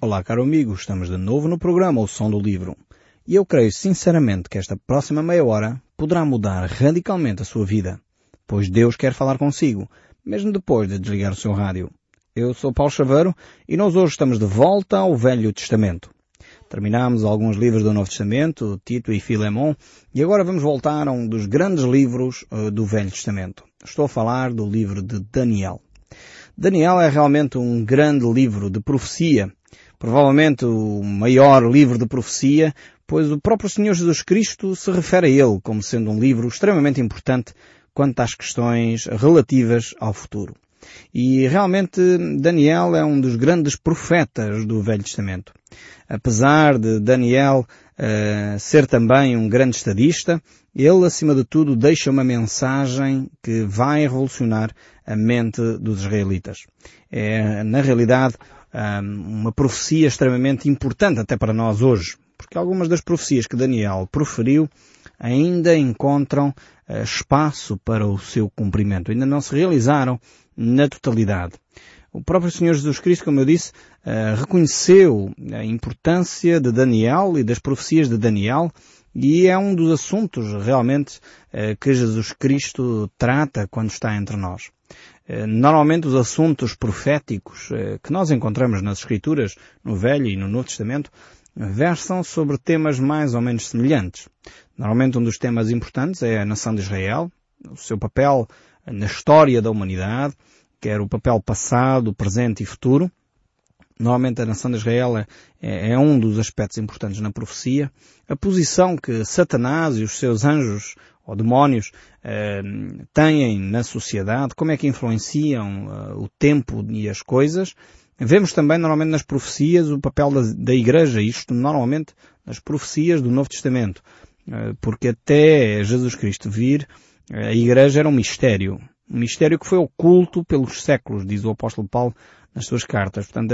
Olá, caro amigo, estamos de novo no programa O Som do Livro. E eu creio sinceramente que esta próxima meia hora poderá mudar radicalmente a sua vida, pois Deus quer falar consigo, mesmo depois de desligar o seu rádio. Eu sou Paulo Chaveiro e nós hoje estamos de volta ao Velho Testamento. Terminámos alguns livros do Novo Testamento, Tito e Filemon, e agora vamos voltar a um dos grandes livros uh, do Velho Testamento. Estou a falar do livro de Daniel. Daniel é realmente um grande livro de profecia, provavelmente o maior livro de profecia, pois o próprio Senhor Jesus Cristo se refere a ele como sendo um livro extremamente importante quanto às questões relativas ao futuro. E realmente Daniel é um dos grandes profetas do Velho Testamento. Apesar de Daniel uh, ser também um grande estadista, ele, acima de tudo, deixa uma mensagem que vai revolucionar a mente dos israelitas. É, na realidade, uma profecia extremamente importante até para nós hoje, porque algumas das profecias que Daniel proferiu ainda encontram uh, espaço para o seu cumprimento, ainda não se realizaram na totalidade. O próprio Senhor Jesus Cristo, como eu disse, uh, reconheceu a importância de Daniel e das profecias de Daniel e é um dos assuntos realmente uh, que Jesus Cristo trata quando está entre nós. Eh, normalmente os assuntos proféticos eh, que nós encontramos nas Escrituras, no Velho e no Novo Testamento, versam sobre temas mais ou menos semelhantes. Normalmente um dos temas importantes é a nação de Israel, o seu papel na história da humanidade, quer o papel passado, presente e futuro. Normalmente a nação de Israel é, é um dos aspectos importantes na profecia. A posição que Satanás e os seus anjos ou demónios eh, têm na sociedade, como é que influenciam uh, o tempo e as coisas. Vemos também normalmente nas profecias o papel da, da Igreja, isto normalmente nas profecias do Novo Testamento, uh, porque até Jesus Cristo vir, a Igreja era um mistério, um mistério que foi oculto pelos séculos, diz o apóstolo Paulo nas suas cartas. Portanto,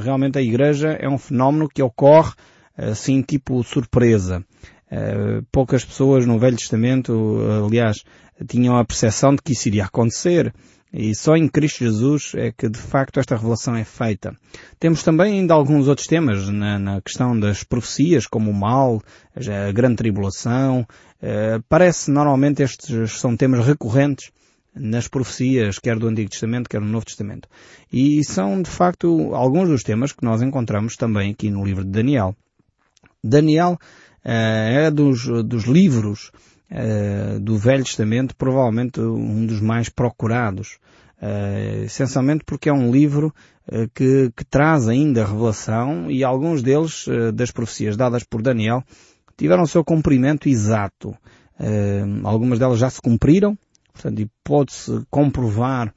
realmente a Igreja é um fenómeno que ocorre assim tipo surpresa. Eh, poucas pessoas no Velho Testamento, aliás, tinham a percepção de que isso iria acontecer. E só em Cristo Jesus é que de facto esta revelação é feita. Temos também ainda alguns outros temas na, na questão das profecias, como o mal, a grande tribulação. Uh, parece normalmente estes são temas recorrentes nas profecias, quer do Antigo Testamento, quer do Novo Testamento. E são de facto alguns dos temas que nós encontramos também aqui no livro de Daniel. Daniel é dos, dos livros uh, do Velho Testamento provavelmente um dos mais procurados. Uh, essencialmente porque é um livro que, que, traz ainda revelação e alguns deles, das profecias dadas por Daniel, tiveram o seu cumprimento exato. algumas delas já se cumpriram, portanto, e pode-se comprovar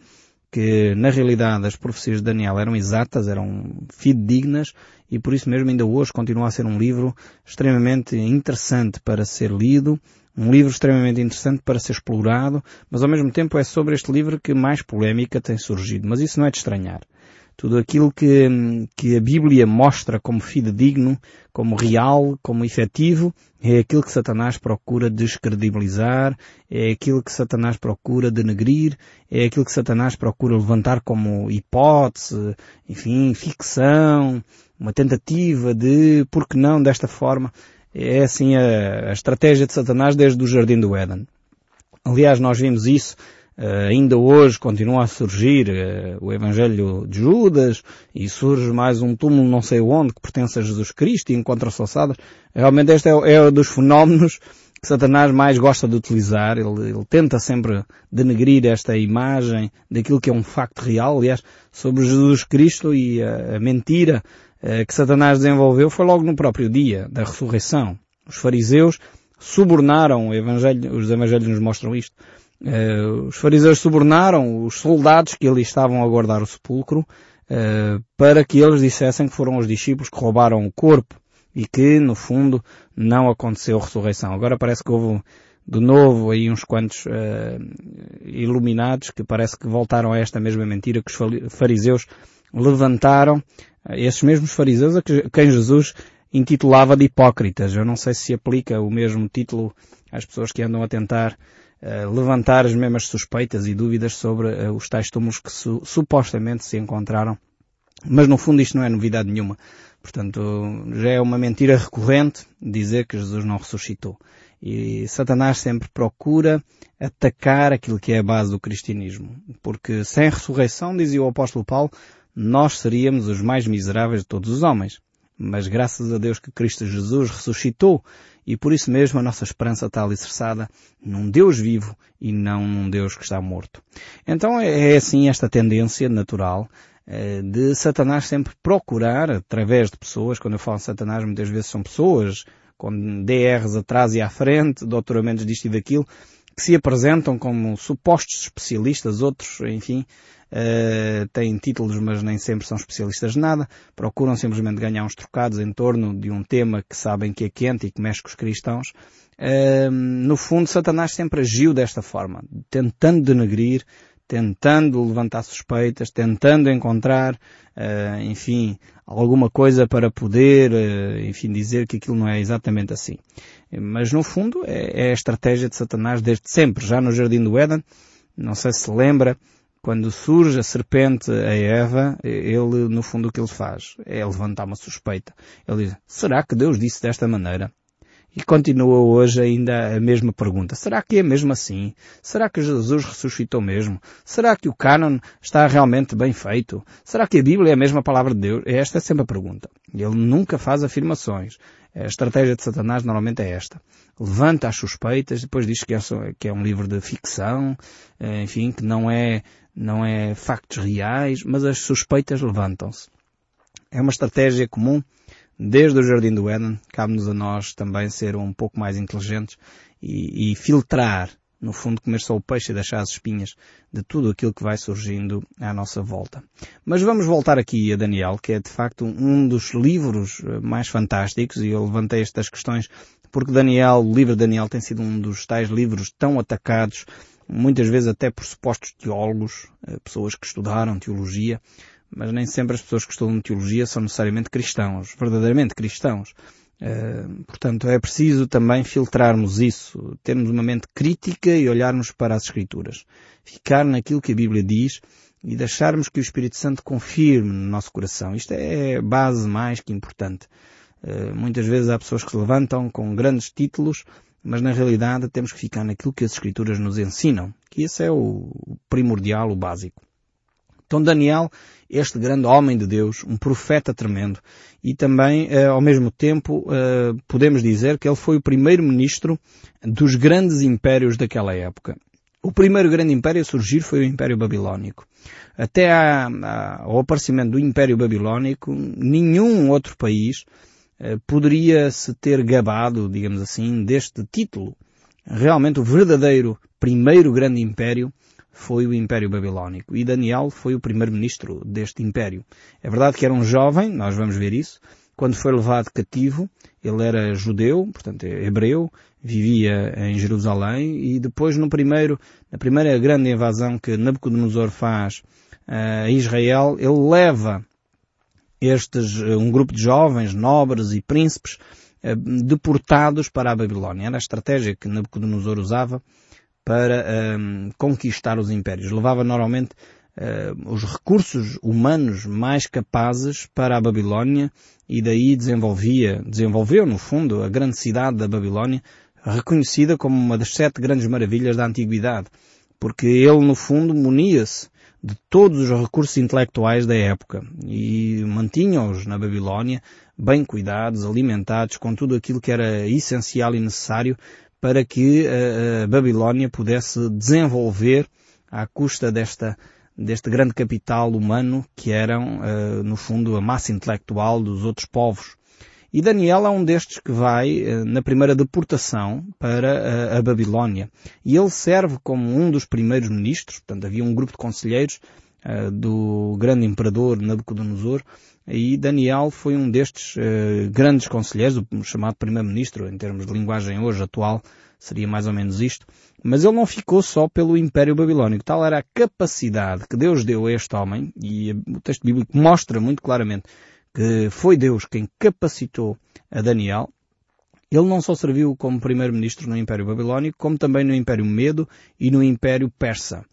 que na realidade as profecias de Daniel eram exatas, eram fidedignas e por isso mesmo ainda hoje continua a ser um livro extremamente interessante para ser lido, um livro extremamente interessante para ser explorado, mas ao mesmo tempo é sobre este livro que mais polémica tem surgido. Mas isso não é de estranhar. Tudo aquilo que, que a Bíblia mostra como fidedigno, como real, como efetivo, é aquilo que Satanás procura descredibilizar, é aquilo que Satanás procura denegrir, é aquilo que Satanás procura levantar como hipótese, enfim, ficção, uma tentativa de, por que não, desta forma. É assim a, a estratégia de Satanás desde o Jardim do Éden. Aliás, nós vimos isso Uh, ainda hoje continua a surgir uh, o Evangelho de Judas e surge mais um túmulo não sei onde que pertence a Jesus Cristo e encontra-se ossadas. Realmente este é, é um dos fenómenos que Satanás mais gosta de utilizar. Ele, ele, tenta sempre denegrir esta imagem daquilo que é um facto real. Aliás, sobre Jesus Cristo e a, a mentira uh, que Satanás desenvolveu foi logo no próprio dia da ressurreição. Os fariseus subornaram o Evangelho, os Evangelhos nos mostram isto Uh, os fariseus subornaram os soldados que ali estavam a guardar o sepulcro uh, para que eles dissessem que foram os discípulos que roubaram o corpo e que, no fundo, não aconteceu a ressurreição. Agora parece que houve de novo aí uns quantos uh, iluminados que parece que voltaram a esta mesma mentira que os fariseus levantaram, esses mesmos fariseus a quem Jesus intitulava de hipócritas. Eu não sei se aplica o mesmo título às pessoas que andam a tentar levantar as mesmas suspeitas e dúvidas sobre uh, os tais túmulos que su supostamente se encontraram Mas no fundo isto não é novidade nenhuma. Portanto, já é uma mentira recorrente dizer que Jesus não ressuscitou. E Satanás sempre procura atacar aquilo que é a base do cristianismo. Porque sem ressurreição, dizia o apóstolo Paulo, nós seríamos os mais miseráveis de todos os homens. Mas graças a Deus que Cristo Jesus ressuscitou e por isso mesmo a nossa esperança está alicerçada num Deus vivo e não num Deus que está morto. Então é, é assim esta tendência natural eh, de Satanás sempre procurar, através de pessoas, quando eu falo Satanás muitas vezes são pessoas com DRs atrás e à frente, doutoramentos disto e daquilo, que se apresentam como supostos especialistas, outros, enfim, uh, têm títulos mas nem sempre são especialistas de nada, procuram simplesmente ganhar uns trocados em torno de um tema que sabem que é quente e que mexe com os cristãos. Uh, no fundo, Satanás sempre agiu desta forma, tentando denegrir, tentando levantar suspeitas, tentando encontrar, uh, enfim, alguma coisa para poder, uh, enfim, dizer que aquilo não é exatamente assim. Mas no fundo é, é, a estratégia de Satanás desde sempre, já no Jardim do Éden. Não sei se lembra, quando surge a serpente a Eva, ele, no fundo, o que ele faz é levantar uma suspeita. Ele diz, será que Deus disse desta maneira? E continua hoje ainda a mesma pergunta. Será que é mesmo assim? Será que Jesus ressuscitou mesmo? Será que o cânon está realmente bem feito? Será que a Bíblia é a mesma palavra de Deus? Esta é sempre a pergunta. Ele nunca faz afirmações. A estratégia de Satanás normalmente é esta levanta as suspeitas, depois diz que é, é um livro de ficção, eh, enfim, que não é, não é factos reais, mas as suspeitas levantam-se. É uma estratégia comum desde o Jardim do Éden, cabe-nos a nós também ser um pouco mais inteligentes e, e, filtrar, no fundo, comer só o peixe e deixar as espinhas de tudo aquilo que vai surgindo à nossa volta. Mas vamos voltar aqui a Daniel, que é de facto um dos livros eh, mais fantásticos, e eu levantei estas questões porque Daniel, o livro de Daniel tem sido um dos tais livros tão atacados, muitas vezes até por supostos teólogos, eh, pessoas que estudaram teologia, mas nem sempre as pessoas que estudam teologia são necessariamente cristãos, verdadeiramente cristãos. Uh, portanto, é preciso também filtrarmos isso, termos uma mente crítica e olharmos para as Escrituras. Ficar naquilo que a Bíblia diz e deixarmos que o Espírito Santo confirme no nosso coração. Isto é base mais que importante. Eh, muitas vezes há pessoas que se levantam com grandes títulos, mas na realidade temos que ficar naquilo que as Escrituras nos ensinam, que esse é o primordial, o básico. Então Daniel, este grande homem de Deus, um profeta tremendo, e também, eh, ao mesmo tempo, eh, podemos dizer que ele foi o primeiro ministro dos grandes impérios daquela época. O primeiro grande império a surgir foi o Império Babilónico. Até ao aparecimento do Império Babilónico, nenhum outro país eh, poderia-se ter gabado, digamos assim, deste título. Realmente o verdadeiro primeiro grande império foi o Império Babilónico e Daniel foi o primeiro-ministro deste império. É verdade que era um jovem, nós vamos ver isso, quando foi levado cativo, ele era judeu, portanto é hebreu, vivia em Jerusalém e depois no primeiro, na primeira grande invasão que Nabucodonosor faz eh, a Israel, ele leva estes, eh, um grupo de jovens, nobres e príncipes, eh, deportados para a Babilónia. Era a estratégia que Nabucodonosor usava para um, conquistar os impérios. Levava normalmente uh, os recursos humanos mais capazes para a Babilónia e daí desenvolvia, desenvolveu no fundo a grande cidade da Babilónia, reconhecida como uma das sete grandes maravilhas da antiguidade, porque ele no fundo munia-se de todos os recursos intelectuais da época e mantinham-os na Babilónia bem cuidados, alimentados com tudo aquilo que era essencial e necessário para que a, a Babilónia pudesse desenvolver à custa desta deste grande capital humano que eram, uh, no fundo, a massa intelectual dos outros povos. E Daniel é um destes que vai na primeira deportação para a Babilónia. E ele serve como um dos primeiros ministros, portanto havia um grupo de conselheiros do grande imperador Nabucodonosor, e Daniel foi um destes grandes conselheiros, o chamado primeiro-ministro, em termos de linguagem hoje atual, seria mais ou menos isto. Mas ele não ficou só pelo Império Babilónico. Tal era a capacidade que Deus deu a este homem, e o texto bíblico mostra muito claramente que foi Deus quem capacitou a Daniel. Ele não só serviu como primeiro-ministro no Império Babilónico, como também no Império Medo e no Império Persa.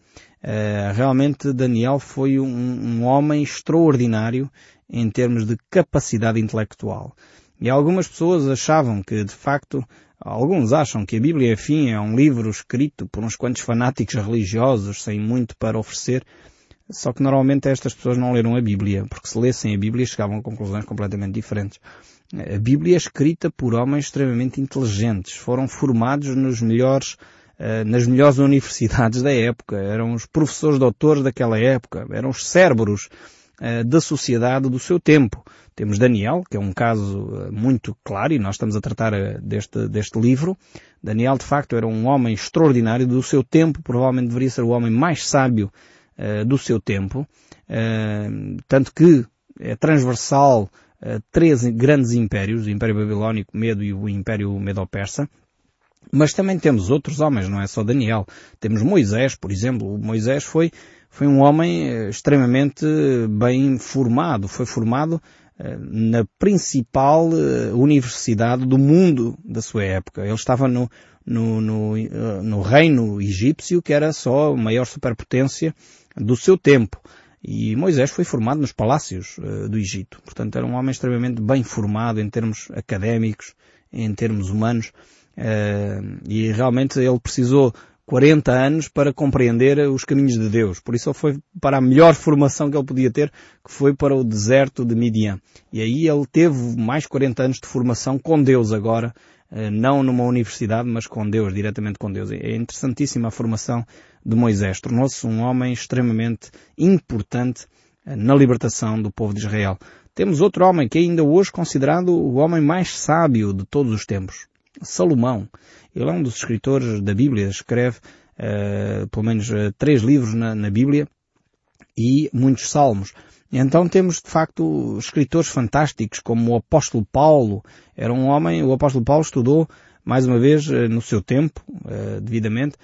Uh, realmente Daniel foi um, um, homem extraordinário em termos de capacidade intelectual. E algumas pessoas achavam que, de facto, alguns acham que a Bíblia, enfim, é um livro escrito por uns quantos fanáticos religiosos sem muito para oferecer, só que normalmente estas pessoas não leram a Bíblia, porque se lessem a Bíblia chegavam a conclusões completamente diferentes. A Bíblia é escrita por homens extremamente inteligentes, foram formados nos melhores eh, nas melhores universidades da época, eram os professores doutores daquela época, eram os cérebros uh, da sociedade do seu tempo. Temos Daniel, que é um caso uh, muito claro, e nós estamos a tratar deste, deste livro. Daniel, de facto, era um homem extraordinário do seu tempo, provavelmente deveria ser o homem mais sábio do seu tempo, tanto que é transversal três grandes impérios, o Império Babilónico, Medo e o Império Medo-Persa, mas também temos outros homens, não é só Daniel. Temos Moisés, por exemplo. Moisés foi, foi um homem eh, extremamente bem formado. Foi formado eh, na principal eh, universidade do mundo da sua época. Ele estava no, no, no, no reino egípcio, que era só a maior superpotência do seu tempo. E Moisés foi formado nos palácios do Egito. Portanto, era um homem extremamente bem formado em termos académicos, em termos humanos. Uh, e realmente ele precisou 40 anos para compreender os caminhos de Deus. Por isso ele foi para a melhor formação que ele podia ter, que foi para o deserto de Midian. E aí ele teve mais 40 anos de formação com Deus agora, uh, não numa universidade, mas com Deus, diretamente com Deus. É interessantíssima a formação de Moisés. Tornou-se um homem extremamente importante uh, na libertação do povo de Israel. Temos outro homem que é ainda hoje considerado o homem mais sábio de todos os tempos. Salomão. Ele é um dos escritores da Bíblia, escreve uh, pelo menos uh, três livros na, na, Bíblia e muitos salmos. Então temos de facto escritores fantásticos como o apóstolo Paulo. Era um homem, o apóstolo Paulo estudou mais uma vez uh, no seu tempo, devidamente,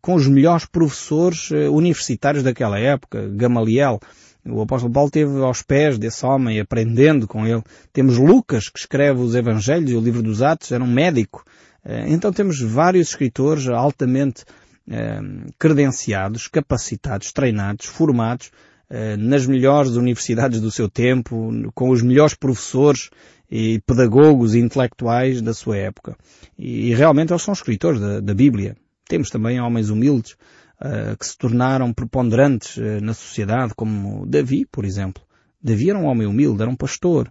com os melhores professores universitários daquela época, Gamaliel. O apóstolo Paulo esteve aos pés desse homem, aprendendo com ele. Temos Lucas, que escreve os Evangelhos e o livro dos Atos, era um médico. Eh, então temos vários escritores altamente eh, credenciados, capacitados, treinados, formados eh, nas melhores universidades do seu tempo, com os melhores professores e pedagogos e intelectuais da sua época. E realmente eles são escritores da, da Bíblia. Temos também homens humildes, uh, que se tornaram preponderantes uh, na sociedade, como Davi, por exemplo. Davi era um homem humilde, era um pastor,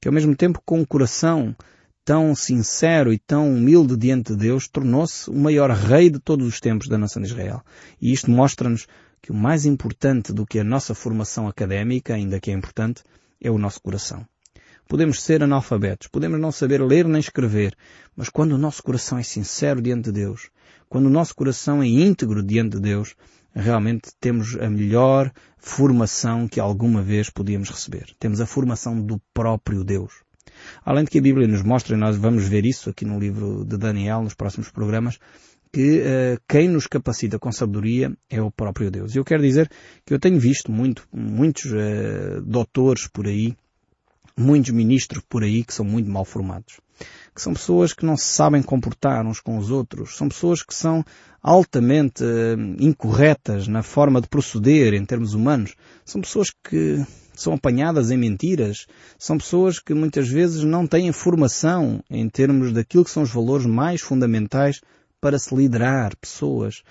que ao mesmo tempo com um coração tão sincero e tão humilde diante de Deus, tornou-se o maior rei de todos os tempos da nação de Israel. E isto mostra-nos que o mais importante do que a nossa formação académica, ainda que é importante, é o nosso coração. Podemos ser analfabetos, podemos não saber ler nem escrever, mas quando o nosso coração é sincero diante de Deus, quando o nosso coração é íntegro diante de Deus, realmente temos a melhor formação que alguma vez podíamos receber. Temos a formação do próprio Deus. Além de que a Bíblia nos mostra, e nós vamos ver isso aqui no livro de Daniel, nos próximos programas, que uh, quem nos capacita com sabedoria é o próprio Deus. E eu quero dizer que eu tenho visto muito, muitos uh, doutores por aí, muitos ministros por aí que são muito mal formados. Que são pessoas que não se sabem comportar uns com os outros. São pessoas que são altamente uh, incorretas na forma de proceder em termos humanos. São pessoas que são apanhadas em mentiras. São pessoas que muitas vezes não têm formação em termos daquilo que são os valores mais fundamentais para se liderar pessoas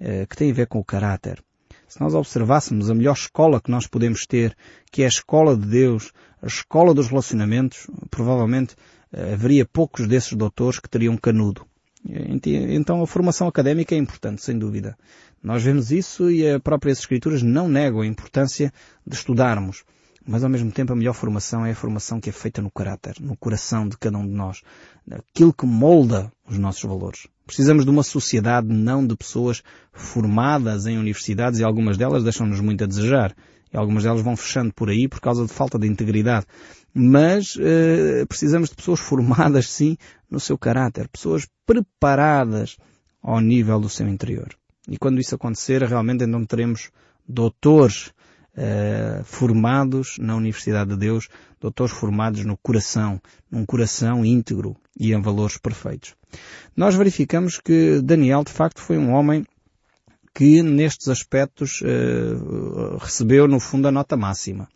uh, que têm a ver com o caráter. Se nós observássemos a melhor escola que nós podemos ter, que é a escola de Deus, a escola dos relacionamentos, provavelmente eh, haveria poucos desses doutores que teriam canudo. Então a formação académica é importante, sem dúvida. Nós vemos isso e as próprias escrituras não negam a importância de estudarmos. Mas ao mesmo tempo a melhor formação é a formação que é feita no caráter, no coração de cada um de nós. Aquilo que molda os nossos valores. Precisamos de uma sociedade não de pessoas formadas em universidades e algumas delas deixam-nos muito a desejar. E algumas delas vão fechando por aí por causa de falta de integridade. Mas uh, precisamos de pessoas formadas, sim, no seu caráter. Pessoas preparadas ao nível do seu interior. E quando isso acontecer, realmente então teremos doutores uh, formados na Universidade de Deus, doutores formados no coração, num coração íntegro e em valores perfeitos. Nós verificamos que Daniel de facto foi um homem que nestes aspectos uh, recebeu no fundo a nota máxima.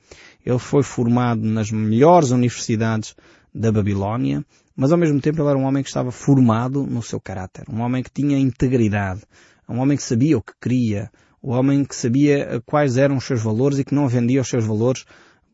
ele foi formado nas melhores universidades da Babilónia, mas ao mesmo tempo ele era um homem que estava formado no seu caráter, um homem que tinha integridade, um homem que sabia o que queria, um homem que sabia quais eram os seus valores e que não vendia os seus valores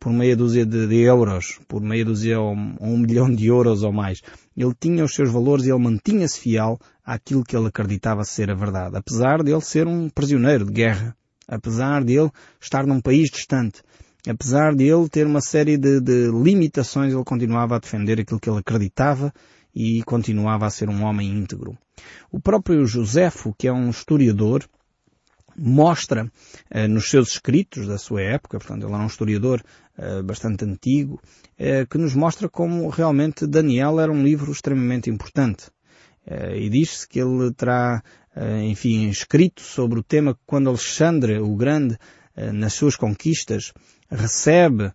por meia dúzia de, de euros, por meia dúzia ou um milhão de euros ou mais. Ele tinha os seus valores e ele mantinha-se fiel àquilo que ele acreditava ser a verdade, apesar de ele ser um prisioneiro de guerra, apesar de ele estar num país distante, apesar de ele ter uma série de, de limitações, ele continuava a defender aquilo que ele acreditava e continuava a ser um homem íntegro. O próprio Joséfo, que é um historiador, mostra eh, nos seus escritos da sua época, portanto ele era um historiador eh, bastante antigo, eh, que nos mostra como realmente Daniel era um livro extremamente importante. e diz-se que ele terá, enfim, escrito sobre o tema quando Alexandre o Grande, nas suas conquistas, recebe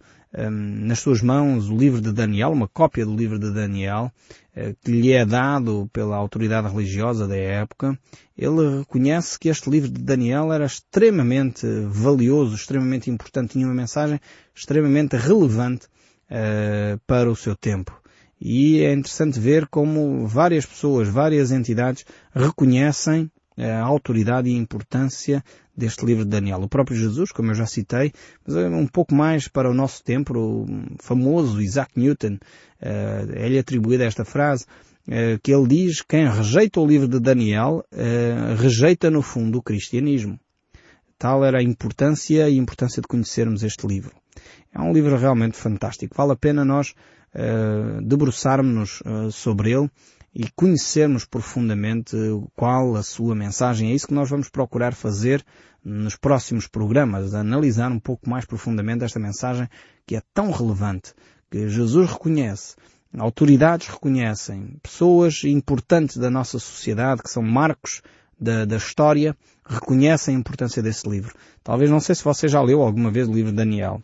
nas suas mãos o livro de Daniel, uma cópia do livro de Daniel, que lhe é dado pela autoridade religiosa da época, ele reconhece que este livro de Daniel era extremamente valioso, extremamente importante, tinha uma mensagem extremamente relevante uh, para o seu tempo. E é interessante ver como várias pessoas, várias entidades reconhecem a autoridade e a importância deste livro de Daniel. O próprio Jesus, como eu já citei, mas é um pouco mais para o nosso tempo, o famoso Isaac Newton, uh, é-lhe atribuída esta frase, uh, que ele diz, quem rejeita o livro de Daniel, uh, rejeita no fundo o cristianismo. Tal era a importância e a importância de conhecermos este livro. É um livro realmente fantástico. Vale a pena nós debruçarmos-nos sobre ele e conhecermos profundamente qual a sua mensagem. É isso que nós vamos procurar fazer nos próximos programas, analisar um pouco mais profundamente esta mensagem que é tão relevante, que Jesus reconhece, autoridades reconhecem, pessoas importantes da nossa sociedade, que são marcos da, da história, reconhecem a importância desse livro. Talvez não sei se você já leu alguma vez o livro de Daniel.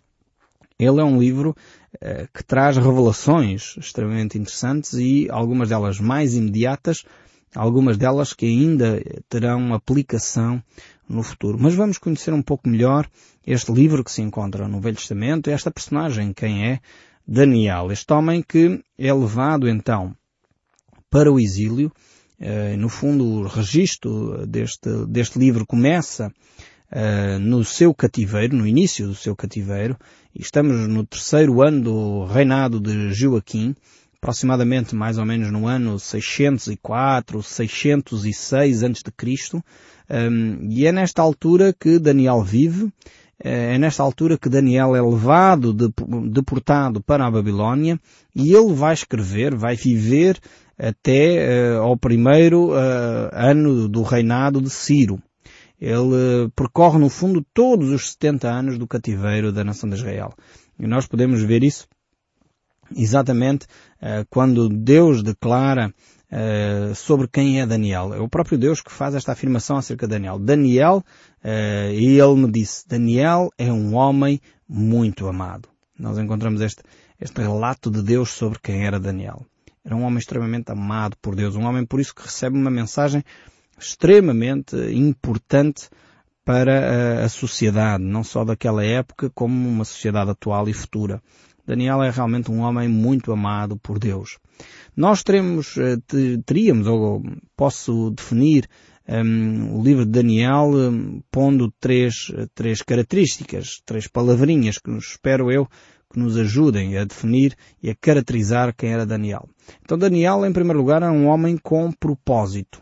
Ele é um livro eh, que traz revelações extremamente interessantes e algumas delas mais imediatas, algumas delas que ainda terão aplicação no futuro. Mas vamos conhecer um pouco melhor este livro que se encontra no Velho Testamento esta personagem, quem é Daniel, este homem que é levado então para o exílio. Eh, no fundo, o registro deste, deste livro começa uh, no seu cativeiro, no início do seu cativeiro, e estamos no terceiro ano do reinado de Joaquim, aproximadamente mais ou menos no ano 604, 606 antes de Cristo, um, e é nesta altura que Daniel vive, eh, é nesta altura que Daniel é levado, deportado para a Babilónia, e ele vai escrever, vai viver até uh, ao primeiro uh, ano do reinado de Ciro. Ele percorre no fundo todos os 70 anos do cativeiro da nação de Israel. E nós podemos ver isso exatamente uh, quando Deus declara uh, sobre quem é Daniel. É o próprio Deus que faz esta afirmação acerca de Daniel. Daniel, uh, e ele me disse, Daniel é um homem muito amado. Nós encontramos este, este relato de Deus sobre quem era Daniel. Era um homem extremamente amado por Deus, um homem por isso que recebe uma mensagem extremamente importante para a sociedade, não só daquela época, como uma sociedade atual e futura. Daniel é realmente um homem muito amado por Deus. Nós teremos, eh, teríamos, ou posso definir um, o livro de Daniel um, pondo três, três características, três palavrinhas que espero eu, que nos ajudem a definir e a caracterizar quem era Daniel. Então Daniel, em primeiro lugar, era um homem com propósito.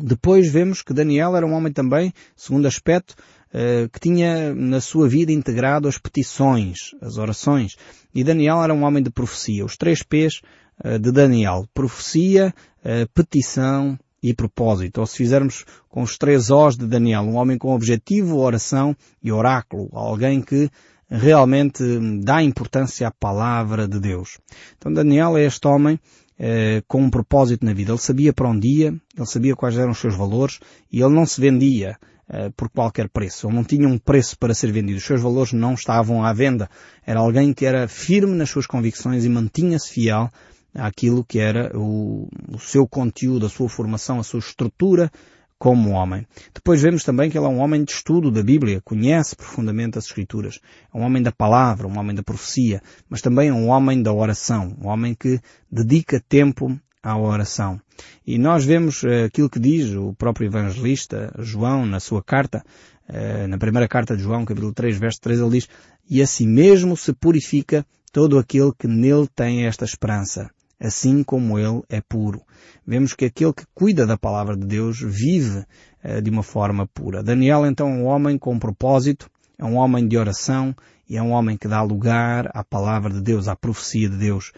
Depois vemos que Daniel era um homem também, segundo aspecto, eh, que tinha na sua vida integrado as petições, as orações. E Daniel era um homem de profecia. Os três P's eh, de Daniel. Profecia, eh, petição e propósito. Ou se fizermos com os três O's de Daniel, um homem com objetivo, oração e oráculo. Alguém que realmente dá importância à palavra de Deus. Então Daniel é este homem eh, com um propósito na vida. Ele sabia para onde ia, ele sabia quais eram os seus valores e ele não se vendia eh, por qualquer preço. Ele não tinha um preço para ser vendido. Os seus valores não estavam à venda. Era alguém que era firme nas suas convicções e mantinha-se fiel àquilo que era o, o seu conteúdo, a sua formação, a sua estrutura como homem. Depois vemos também que ele é um homem de estudo da Bíblia, conhece profundamente as Escrituras. É um homem da palavra, um homem da profecia, mas também é um homem da oração, um homem que dedica tempo à oração. E nós vemos uh, aquilo que diz o próprio evangelista João na sua carta, uh, na primeira carta de João, capítulo 3, verso 3, ele diz, e assim mesmo se purifica todo aquele que nele tem esta esperança assim como ele é puro. Vemos que aquele que cuida da palavra de Deus vive uh, de uma forma pura. Daniel então é um homem com propósito, é um homem de oração e é um homem que dá lugar à palavra de Deus, à profecia de Deus.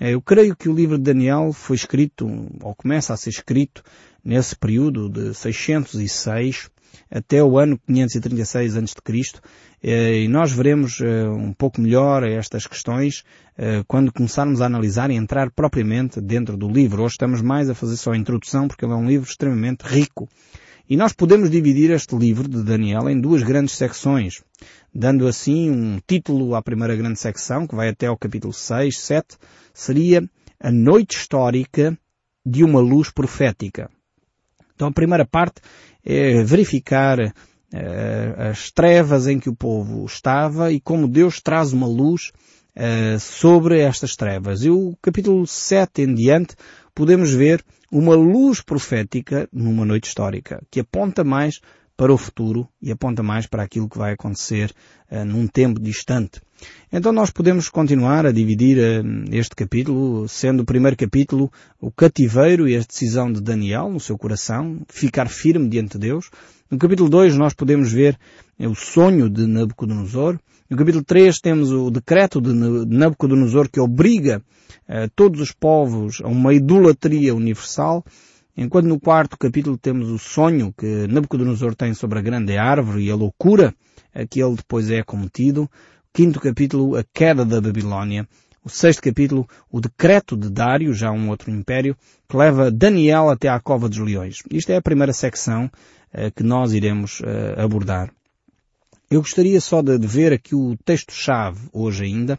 Uh, eu creio que o livro de Daniel foi escrito, ou começa a ser escrito, nesse período de 606 até o ano 536 a.C. Eh, e nós veremos eh, um pouco melhor estas questões eh, quando começarmos a analisar e entrar propriamente dentro do livro. Hoje estamos mais a fazer só a introdução porque ele é um livro extremamente rico. E nós podemos dividir este livro de Daniel em duas grandes secções, dando assim um título à primeira grande secção, que vai até ao capítulo 6, 7, seria A Noite Histórica de uma Luz Profética. Então a primeira parte é verificar uh, as trevas em que o povo estava e como Deus traz uma luz uh, sobre estas trevas. E o capítulo 7 em diante podemos ver uma luz profética numa noite histórica, que aponta mais para o futuro e aponta mais para aquilo que vai acontecer uh, num tempo distante. Então nós podemos continuar a dividir uh, este capítulo, sendo o primeiro capítulo o cativeiro e a decisão de Daniel no seu coração, ficar firme diante de Deus. No capítulo 2 nós podemos ver uh, o sonho de Nabucodonosor. No capítulo 3 temos o decreto de Nabucodonosor que obriga todos os povos a uma idolatria universal. Enquanto no quarto capítulo temos o sonho que Nabucodonosor tem sobre a grande árvore e a loucura a que ele depois é cometido. O quinto capítulo, a queda da Babilónia. O sexto capítulo, o decreto de Dário, já um outro império, que leva Daniel até à cova dos leões. Isto é a primeira secção uh, que nós iremos uh, abordar. Eu gostaria só de, de ver aqui o texto-chave hoje ainda,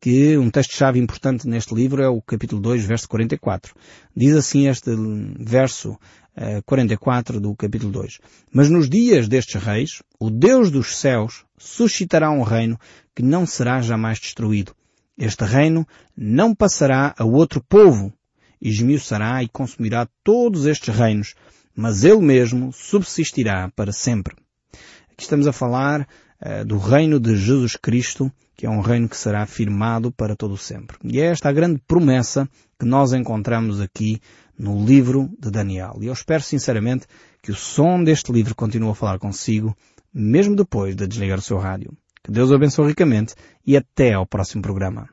que um texto-chave importante neste livro é o capítulo 2, verso 44. Diz assim este verso uh, 44 do capítulo 2. Mas nos dias destes reis, o Deus dos céus suscitará um reino que não será jamais destruído. Este reino não passará a outro povo, esmiuçará e consumirá todos estes reinos, mas ele mesmo subsistirá para sempre. Aqui estamos a falar uh, do reino de Jesus Cristo, que é um reino que será firmado para todo sempre. E é esta a grande promessa que nós encontramos aqui no livro de Daniel. E eu espero sinceramente que o som deste livro continue a falar consigo, mesmo depois de desligar o seu rádio. Que Deus o abençoe ricamente e até ao próximo programa.